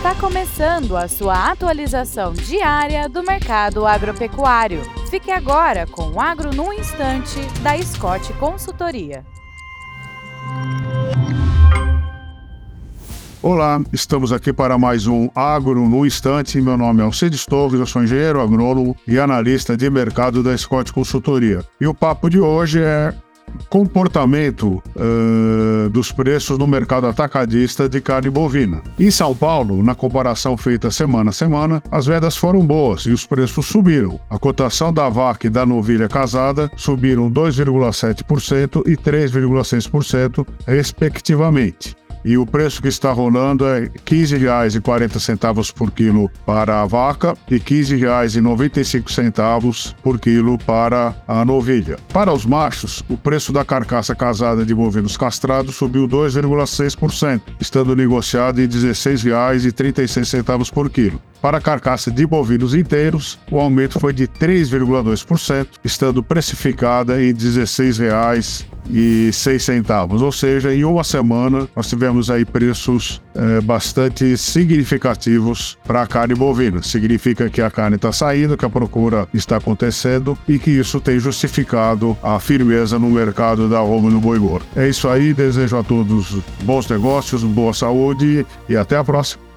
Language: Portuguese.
Está começando a sua atualização diária do mercado agropecuário. Fique agora com o Agro no Instante, da Scott Consultoria. Olá, estamos aqui para mais um Agro no Instante. Meu nome é Alcides Torres, eu sou engenheiro agrônomo e analista de mercado da Scott Consultoria. E o papo de hoje é comportamento uh, dos preços no mercado atacadista de carne bovina. Em São Paulo, na comparação feita semana a semana, as vendas foram boas e os preços subiram. A cotação da vaca e da novilha casada subiram 2,7% e 3,6%, respectivamente. E o preço que está rolando é R$ 15,40 por quilo para a vaca e R$ 15,95 por quilo para a novilha. Para os machos, o preço da carcaça casada de bovinos castrados subiu 2,6%, estando negociado em R$ 16,36 por quilo. Para a carcaça de bovinos inteiros, o aumento foi de 3,2%, estando precificada em R$ 16,00 e seis centavos, ou seja, em uma semana nós tivemos aí preços é, bastante significativos para a carne bovina. Significa que a carne está saindo, que a procura está acontecendo e que isso tem justificado a firmeza no mercado da Roma no boi gordo. É isso aí, desejo a todos bons negócios, boa saúde e até a próxima.